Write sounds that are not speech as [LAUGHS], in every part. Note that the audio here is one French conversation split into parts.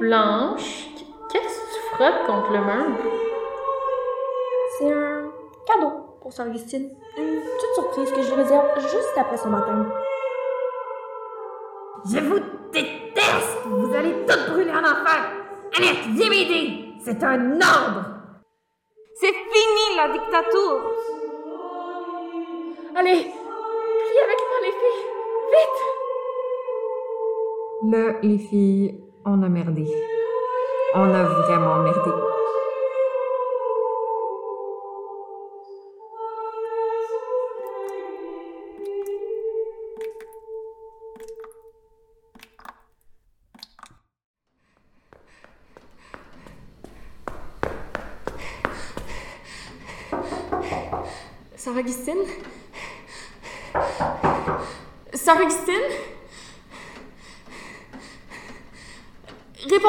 Blanche, qu'est-ce que tu frottes contre le mur? C'est un cadeau pour Sœur Augustine. Une petite surprise que je réserve juste après son baptême. Je vous déteste! Vous allez toutes brûler en enfer! Annette, viens m'aider! C'est un ordre! C'est fini la dictature! Allez, prie avec moi les filles! Vite! Là, les filles, on a merdé. On a vraiment merdé. Sœur Augustine? Sœur Augustine?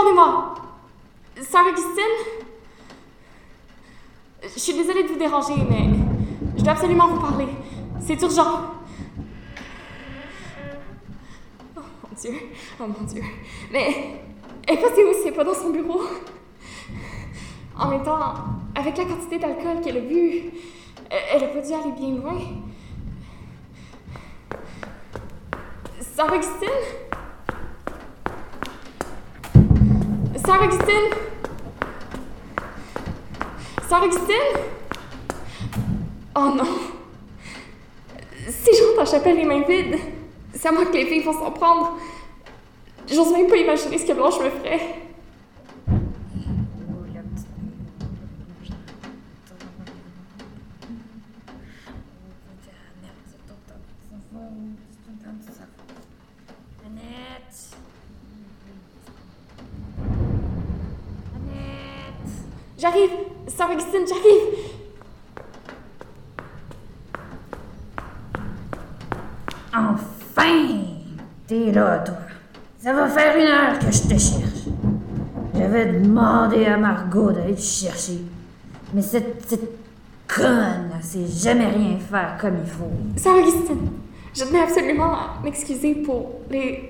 Répondez-moi! Sœur Augustine? Je suis désolée de vous déranger, mais je dois absolument vous parler. C'est urgent. Oh mon Dieu, oh mon Dieu. Mais elle passée où? Si elle est pas dans son bureau? En même temps, avec la quantité d'alcool qu'elle a bu, elle a pas dû aller bien loin. Sœur Augustine? Sœur Augustine? Sœur Augustine? Oh non! Si je rentre la chapelle les mains vides, c'est à moi que les filles vont s'en prendre. J'ose même pas imaginer ce que Blanche me ferait. Annette! Annette! J'arrive! Sœur Augustine, j'arrive! Enfin! T'es là, toi. Ça va faire une heure que je te cherche. J'avais demandé à Margot d'aller te chercher. Mais cette petite conne, elle sait jamais rien faire comme il faut. Sœur Augustine, je tenais absolument à m'excuser pour les.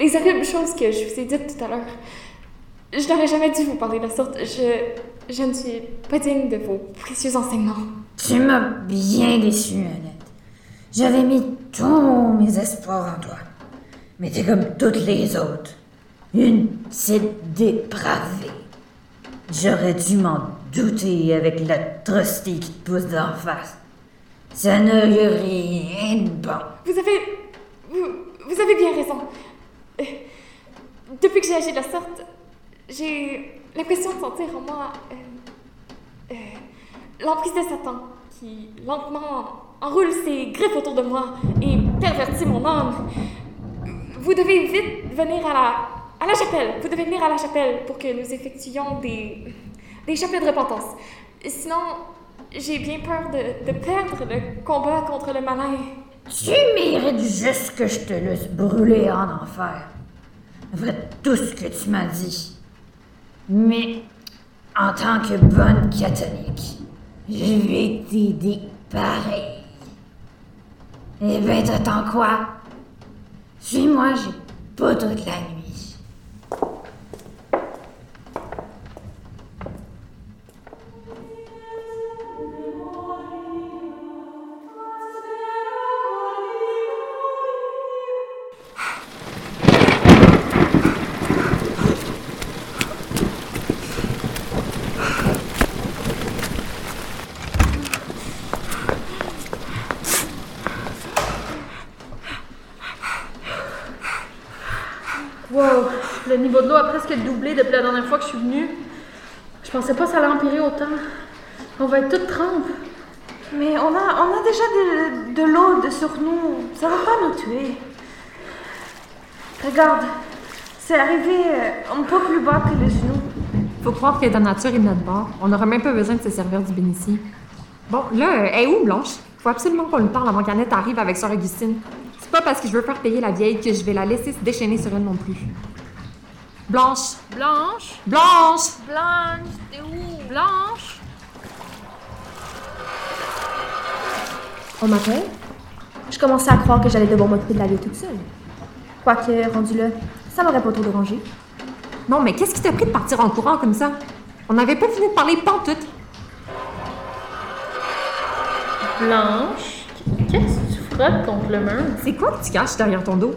les horribles choses que je vous ai dites tout à l'heure. Je n'aurais jamais dû vous parler de la sorte. Je. je ne suis pas digne de vos précieux enseignements. Tu m'as bien déçu, Annette. J'avais mis tous mes espoirs en toi. Mais t'es comme toutes les autres. Une petite dépravée. J'aurais dû m'en douter avec l'atrocité qui te pousse d'en face. Ça n'a eu rien de bon. Vous avez. Vous, vous avez bien raison. Euh, Depuis que j'ai agi de la sorte, j'ai l'impression de sentir en moi. euh, euh, l'emprise de Satan qui lentement enroule ses griffes autour de moi et pervertit mon âme. Vous devez vite venir à la, chapelle. Vous devez venir à la chapelle pour que nous effectuions des, des chapelles de repentance. Sinon, j'ai bien peur de, perdre le combat contre le malin. Tu mérites juste que je te laisse brûler en enfer. Après tout ce que tu m'as dit. Mais en tant que bonne catholique, je vais t'aider pareil. Eh ben, t'attends quoi? Suis-moi, j'ai pas toute la nuit. Wow, le niveau de l'eau a presque doublé depuis la dernière fois que je suis venue. Je pensais pas que ça allait empirer autant. On va être toutes trempes. Mais on a, on a déjà de, de l'eau de sur nous. Ça va pas nous tuer. Regarde, c'est arrivé euh, un peu plus bas que les genoux. Faut croire que ta nature est de notre bord. On n'aura même pas besoin de se servir du bénissi. Bon, là, euh, elle est où, Blanche? Faut absolument qu'on lui parle avant qu'Annette arrive avec Sœur Augustine. C'est pas parce que je veux faire payer la vieille que je vais la laisser se déchaîner sur elle non plus. Blanche! Blanche? Blanche! Blanche, t'es où? Blanche? Au matin, je commençais à croire que j'allais devoir m'occuper de la vie toute seule. Quoique, rendu là, ça m'aurait pas trop dérangé. Non, mais qu'est-ce qui t'a pris de partir en courant comme ça? On n'avait pas fini de parler pantoute. Blanche, contre le mur? C'est quoi que tu caches derrière ton dos?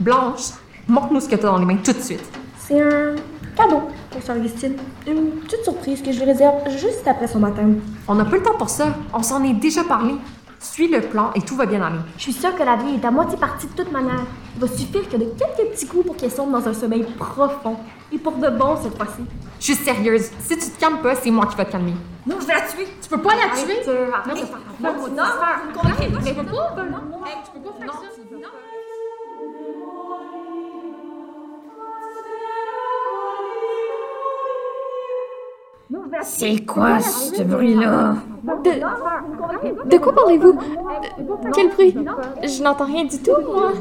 Blanche, montre-nous ce que t'as dans les mains tout de suite. C'est un cadeau pour Sœur Augustine. Une petite surprise que je lui réserve juste après son baptême. On n'a pas le temps pour ça. On s'en est déjà parlé. Suis le plan et tout va bien aller. Je suis sûre que la vie est à moitié partie de toute manière. Il va suffire que de quelques petits coups pour qu'elle sombre dans un sommeil profond. Et pour de bon cette fois-ci. Je suis sérieuse. Si tu te calmes pas, c'est moi qui vais te calmer. Non, je vais la tuer. Tu peux pas la tuer? euh, arrête Non, non, non, non, Mais tu peux pas? Hey, tu peux pas faire ça. C'est quoi ce bruit-là? De, de quoi parlez-vous? De- Quel bruit? Je n'entends rien du tout, moi.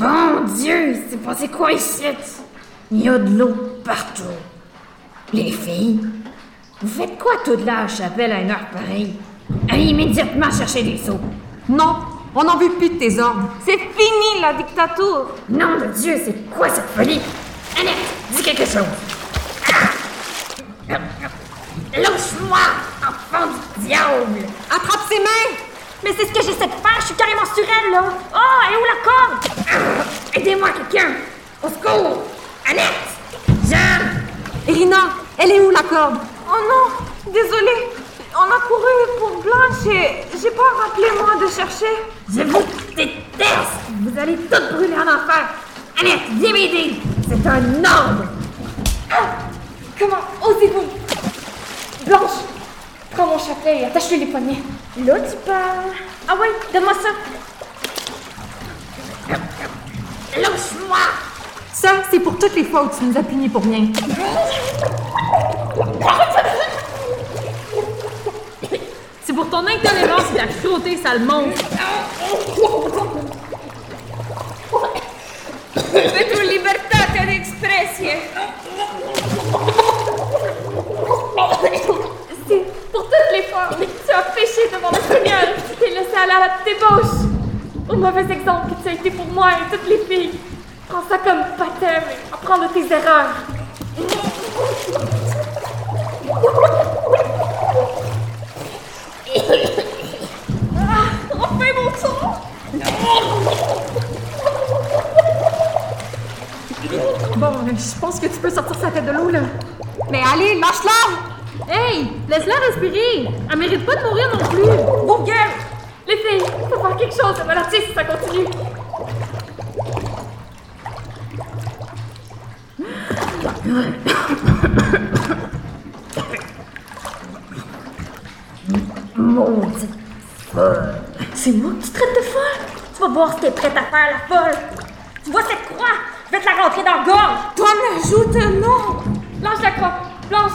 Bon Dieu, c'est passé quoi ici? Il y a de l'eau partout. Les filles, vous faites quoi toute là à la chapelle à une heure pareille? Allez immédiatement chercher des seaux. Non, on n'en veut plus de tes ordres. C'est fini la dictature. Nom de Dieu, c'est quoi cette folie? Annette, dis quelque chose. Ah! Lâche-moi, enfant du diable! Attrape ses mains! Mais c'est ce que j'essaie de faire. Je suis carrément sur elle là. Oh, elle est où la corde? Ah! Aidez-moi, quelqu'un! Au secours! Annette! Jeanne! Irina, elle est où la corde? Oh non, désolée. On a couru pour Blanche et j'ai pas rappelé moi de chercher. Je vous déteste! Vous allez toutes brûler en enfer! Annette, viens m'aider! C'est un ordre! Comment osez-vous? Blanche, prends mon chapelet et attache-lui les poignets. Là, tu parles. Ah ouais, donne-moi ça. Lâche-moi! Ça, c'est pour toutes les fois où tu nous as punis pour rien. [LAUGHS] pour ton intolérance et ta cruauté, sale monstre. De tu libertate d'expression. C'est pour toutes les fois où tu as péché devant le Seigneur, tu t'es laissé aller à la débauche. Au mauvais exemple que tu as été pour moi et toutes les filles. Prends ça comme baptême et apprends de tes erreurs. Je pense que tu peux sortir sa tête de l'eau, là. Mais allez, lâche-la! Hey, laisse-la respirer. Elle mérite pas de mourir non plus. Vos gueules! Les filles, faut faire quelque chose, ça va la si ça continue. Maudite folle! C'est moi que tu traites de folle? Tu vas voir si t'es prête à faire la folle. Tu vois cette croix? La rentrer dans la gorge. Toi, m'ajoute un nom. Lâche la croix! Blanche!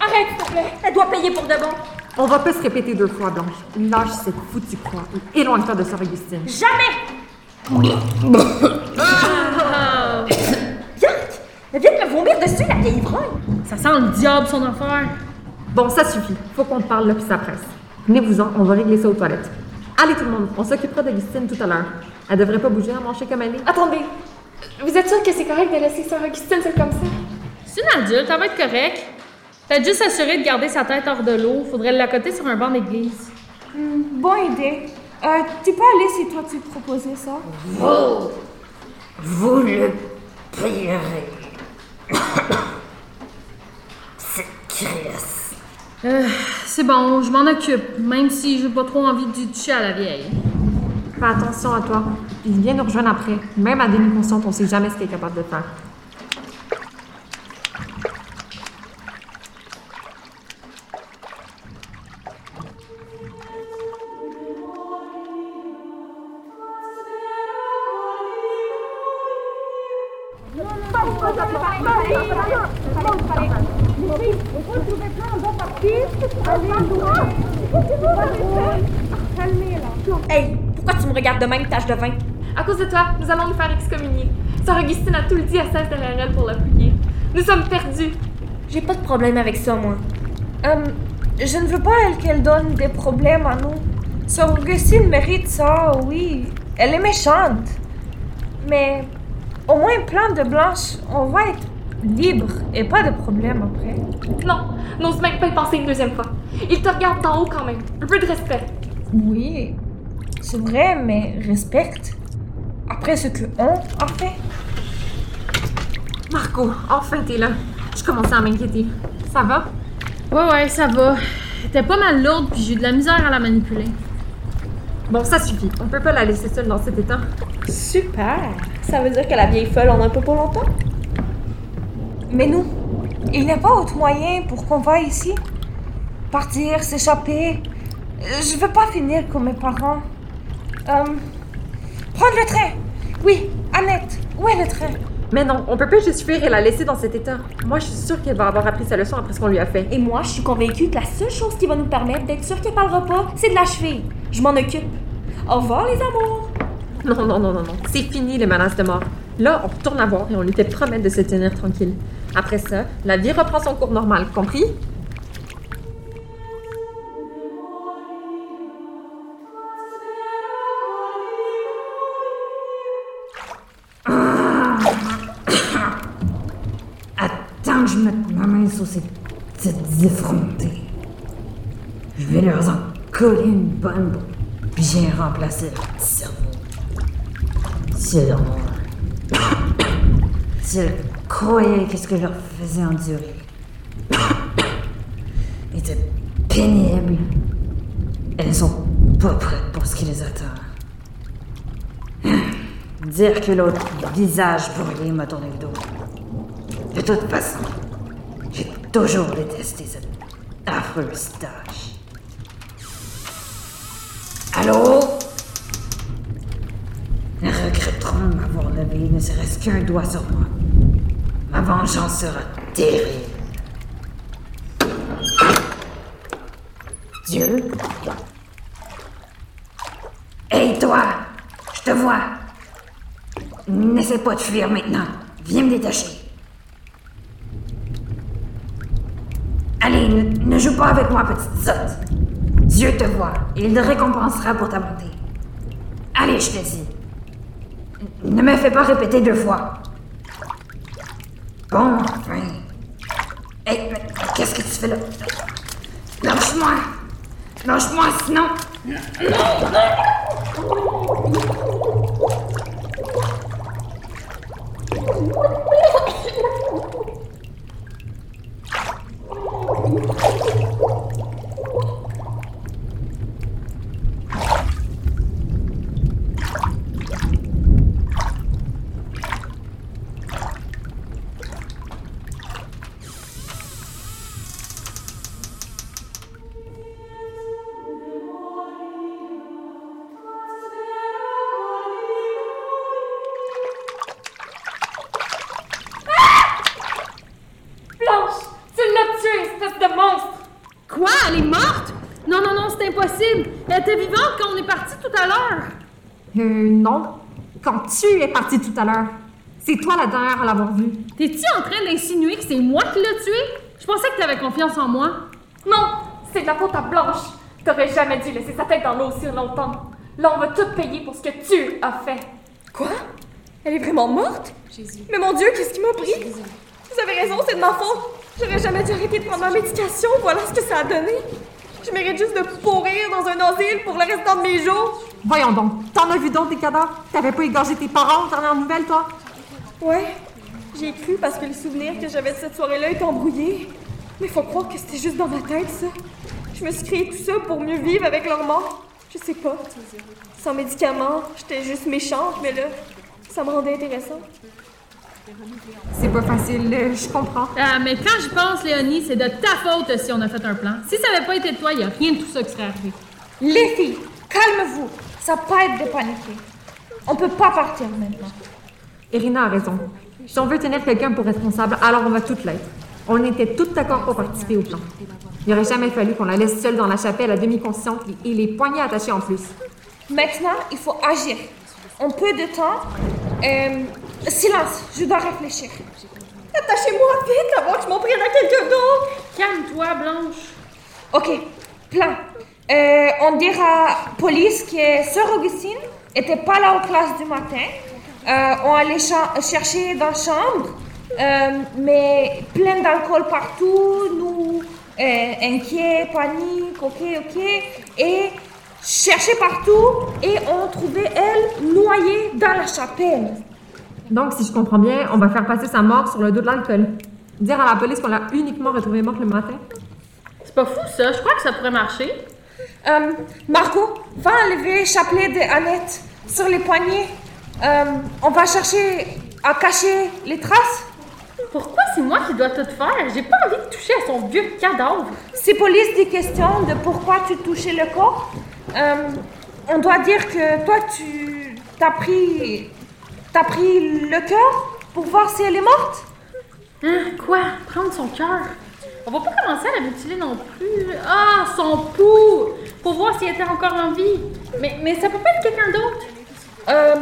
Arrête, s'il te plaît! Elle doit payer pour de bon. On va pas se répéter deux fois, Blanche. Lâche cette foutue croix et éloigne-toi de Sœur Augustine. Jamais! Yark! Elle vient de me vomir dessus, la vieille ivrogne. Ça sent le diable, son affaire. Bon, ça suffit. Faut qu'on te parle là puis ça presse. Venez-vous-en, on va régler ça aux toilettes. Allez tout le monde, on s'occupera d'Augustine tout à l'heure. Elle devrait pas bouger à manger comme elle est. Attendez, vous êtes sûr que c'est correct de laisser Sœur Augustine seule comme ça? C'est une adulte, elle va être correcte. Peut-être juste s'assurer de garder sa tête hors de l'eau. Faudrait l'accoter sur un banc d'église. Bonne idée. Euh, tu peux aller si toi tu proposais ça. Vous! Vous le payerez! Cette créasse! Euh, c'est bon, je m'en occupe. Même si j'ai pas trop envie de toucher à la vieille. Fais attention à toi. Puis viens nous rejoindre après. Même à demi-consciente, on sait jamais ce qu'elle est capable de faire. Hey, pourquoi tu me regardes de même, tache de vin? À cause de toi, nous allons nous faire excommunier. Sœur Augustine a tout le diocèse derrière elle pour la prier. Nous sommes perdus. J'ai pas de problème avec ça, moi. Euh, je ne veux pas elle qu'elle donne des problèmes à nous. Sœur Augustine mérite ça, oui. Elle est méchante. Mais au moins, plein de blanches, on va être libre et pas de problème après. Non, n'ose même pas y penser une deuxième fois. Il te regarde d'en haut quand même. Un peu de respect. Oui, c'est vrai, mais respecte. Après ce que on a fait. Marco, enfin t'es là. Je commençais à m'inquiéter. Ça va? Ouais, ouais, ça va. Était pas mal lourde, puis j'ai eu de la misère à la manipuler. Bon, ça suffit. On peut pas la laisser seule dans cet état. Super! Ça veut dire que la vieille folle en a un peu pour longtemps? Mais nous, il n'y a pas autre moyen pour qu'on va ici? Partir, s'échapper. Euh, Je veux pas finir comme mes parents. Euh, prendre le train. Oui, Annette, où est le train? Mais non, on peut pas juste fuir et la laisser dans cet état. Moi, je suis sûre qu'elle va avoir appris sa leçon après ce qu'on lui a fait. Et moi, je suis convaincue que la seule chose qui va nous permettre d'être sûre qu'elle parlera pas, c'est de l'achever. Je m'en occupe. Au revoir, les amours! Non, non, non, non, non. C'est fini les menaces de mort. Là, on retourne à voir et on lui fait promettre de se tenir tranquille. Après ça, la vie reprend son cours normal, compris? Effrontées. Je vais leur en coller une bonne pour bien remplacer leur cerveau. Si elles [COUGHS] croyaient que ce que je leur faisais endurer [COUGHS] était pénible, elles sont pas prêtes pour ce qui les attend. [COUGHS] Dire que l'autre visage brûlé m'a tourné le dos. De toute façon, toujours détesté cette affreuse tâche. Allô? Ils regretteront de m'avoir levé ne serait-ce qu'un doigt sur moi. Ma vengeance sera terrible. Dieu? Hey toi! Je te vois! N'essaie pas de fuir maintenant. Viens me détacher. Allez, ne, ne joue pas avec moi, petite sotte. Dieu te voit et il te récompensera pour ta bonté. Allez, je te dis. Ne me fais pas répéter deux fois. Bon, enfin. Hé, mais qu'est-ce que tu fais là? Lâche-moi! Lâche-moi, sinon... Blanche, Euh, non. Quand tu es parti tout à l'heure, c'est toi la dernière à l'avoir vue. T'es-tu en train d'insinuer que c'est moi qui l'ai tué? Je pensais que t'avais confiance en moi. Non, c'est de la faute à Blanche. T'aurais jamais dû laisser sa tête dans l'eau aussi longtemps. Là, on va tout payer pour ce que tu as fait. Quoi? Elle est vraiment morte? Mais mon Dieu, qu'est-ce qui m'a pris? Vous avez raison, c'est de ma faute. J'aurais jamais dû arrêter de prendre ma médication, voilà ce que ça a donné. Je mérite juste de pourrir dans un asile pour le restant de mes jours. Voyons donc, t'en as vu d'autres des cadavres? T'avais pas égorgé tes parents aux dernières nouvelles, toi? Ouais, j'ai cru parce que le souvenir que j'avais de cette soirée-là est embrouillé. Mais faut croire que c'était juste dans ma tête, ça. Je me suis créé tout ça pour mieux vivre avec leur mort. Je sais pas. Sans médicaments, j'étais juste méchante, mais là, ça me rendait intéressante. C'est pas facile, euh, je comprends. Ah, mais quand j'y pense, Léonie, c'est de ta faute si on a fait un plan. Si ça avait pas été de toi, y a rien de tout ça qui serait arrivé. Les filles, calme-vous. Ça pas être de paniquer. On peut pas partir maintenant. Irina a raison. Si on veut tenir quelqu'un pour responsable, alors on va toutes l'être. On était toutes d'accord pour participer au plan. Il aurait jamais fallu qu'on la laisse seule dans la chapelle à demi-consciente et- et les poignets attachés en plus. Maintenant, il faut agir. On peu de temps. Euh, silence, je dois réfléchir. Attachez-moi vite avant que je m'en prenne à quelqu'un d'autre. Calme-toi, Blanche. Ok, plan. Euh, on dira police qui est Sœur Augustine n'étaient pas là aux classes du matin. Euh, on allait chercher dans la chambre, euh, mais plein d'alcool partout, nous euh, inquiets, panique, ok, ok, et chercher partout, et on trouvait elle noyée dans la chapelle. Donc, si je comprends bien, on va faire passer sa mort sur le dos de l'alcool. Dire à la police qu'on l'a uniquement retrouvée morte le matin? C'est pas fou ça, je crois que ça pourrait marcher. Euh, Margot, va enlever le chapelet de Annette sur les poignets. Euh, on va chercher à cacher les traces. Pourquoi c'est moi qui dois tout faire? J'ai pas envie de toucher à son vieux cadavre. Si police dit question de pourquoi tu touchais le corps, euh, on doit dire que toi, tu t'as pris, t'as pris le cœur pour voir si elle est morte. Hein, quoi? Prendre son cœur? On va pas commencer à la mutiler non plus. Ah, son pouls! Pour voir si elle était encore en vie. Mais, mais ça peut pas être quelqu'un d'autre? Euh,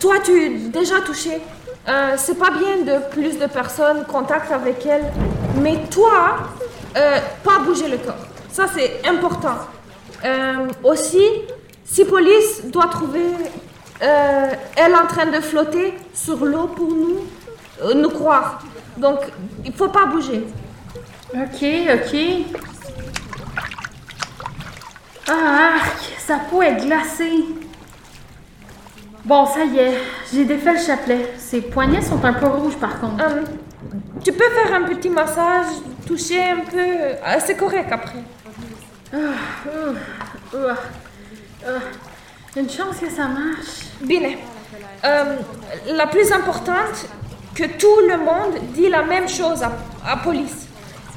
toi, tu es déjà touché. Euh, c'est pas bien de plus de personnes contact avec elle. Mais toi, euh, pas bouger le corps. Ça, c'est important. Euh, aussi, si police doit trouver euh, elle en train de flotter sur l'eau pour nous, nous croire. Donc, il faut pas bouger. Ok, ok. Ah, arc, sa peau est glacée. Bon, ça y est, j'ai défait le chapelet. Ses poignets sont un peu rouges par contre. Euh, tu peux faire un petit massage, toucher un peu. euh, c'est correct après. Ouh, ouh, ouh. Une chance que ça marche. Bien. Euh, la plus importante, que tout le monde dit la même chose à, à police.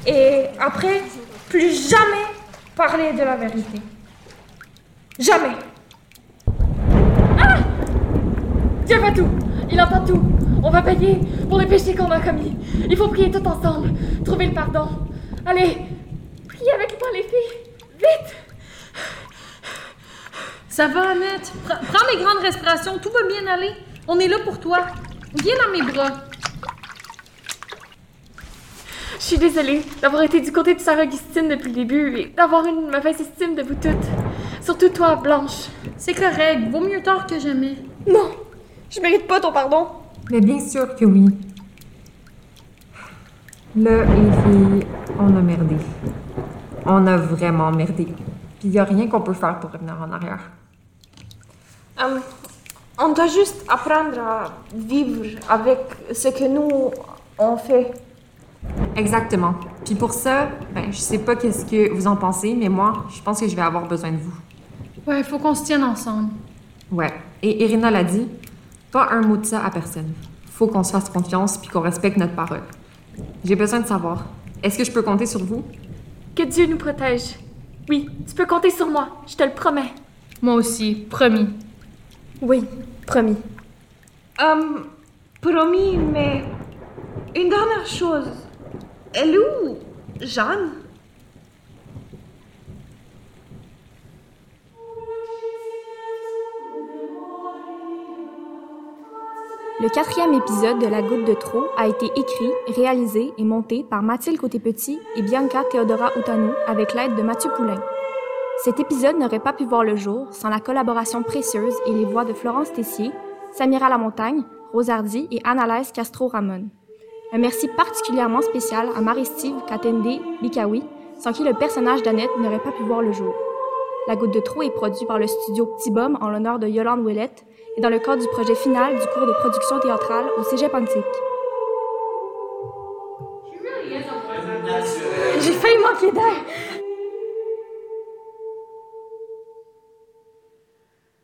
Et après, plus jamais parler de la vérité. Jamais. Dieu voit tout. Il entend tout. On va payer pour les péchés qu'on a commis. Il faut prier tout ensemble. Trouver le pardon. Allez, priez avec moi les filles. Vite. Ça va, Annette? Prends des grandes respirations, tout va bien aller. On est là pour toi. Viens dans mes bras. Je suis désolée d'avoir été du côté de Sarah Augustine depuis le début et d'avoir une mauvaise estime de vous toutes. Surtout toi, Blanche. C'est correct, vaut mieux tard que jamais. Non, je mérite pas ton pardon. Mais bien sûr que oui. Là, les filles, on a merdé. On a vraiment merdé. Puis il a rien qu'on peut faire pour revenir en arrière. Euh, on doit juste apprendre à vivre avec ce que nous, on fait. Exactement. Puis pour ça, ben, je sais pas qu'est-ce que vous en pensez, mais moi, je pense que je vais avoir besoin de vous. Ouais, faut qu'on se tienne ensemble. Ouais. Et Irina l'a dit, pas un mot de ça à personne. Faut qu'on se fasse confiance puis qu'on respecte notre parole. J'ai besoin de savoir, est-ce que je peux compter sur vous? Que Dieu nous protège. Oui, tu peux compter sur moi. Je te le promets. Moi aussi, promis. Oui, promis. Euh, promis, mais une dernière chose. Elle est où, Jeanne? Le quatrième épisode de La Goutte de Trop a été écrit, réalisé et monté par Mathilde Côté-Petit et Bianca Theodora Outanou avec l'aide de Mathieu Poulain. Cet épisode n'aurait pas pu voir le jour sans la collaboration précieuse et les voix de Florence Tessier, Samira Lamontagne, Rose Hardy et Annalise Castro-Ramon. Un merci particulièrement spécial à Marie-Steve Katende Bikawi, sans qui le personnage d'Annette n'aurait pas pu voir le jour. La Goutte de Trop est produit par le studio Petit Bum en l'honneur de Yolande Ouellette et dans le cadre du projet final du cours de production théâtrale au Cégep Antique. J'ai failli manquer d'air.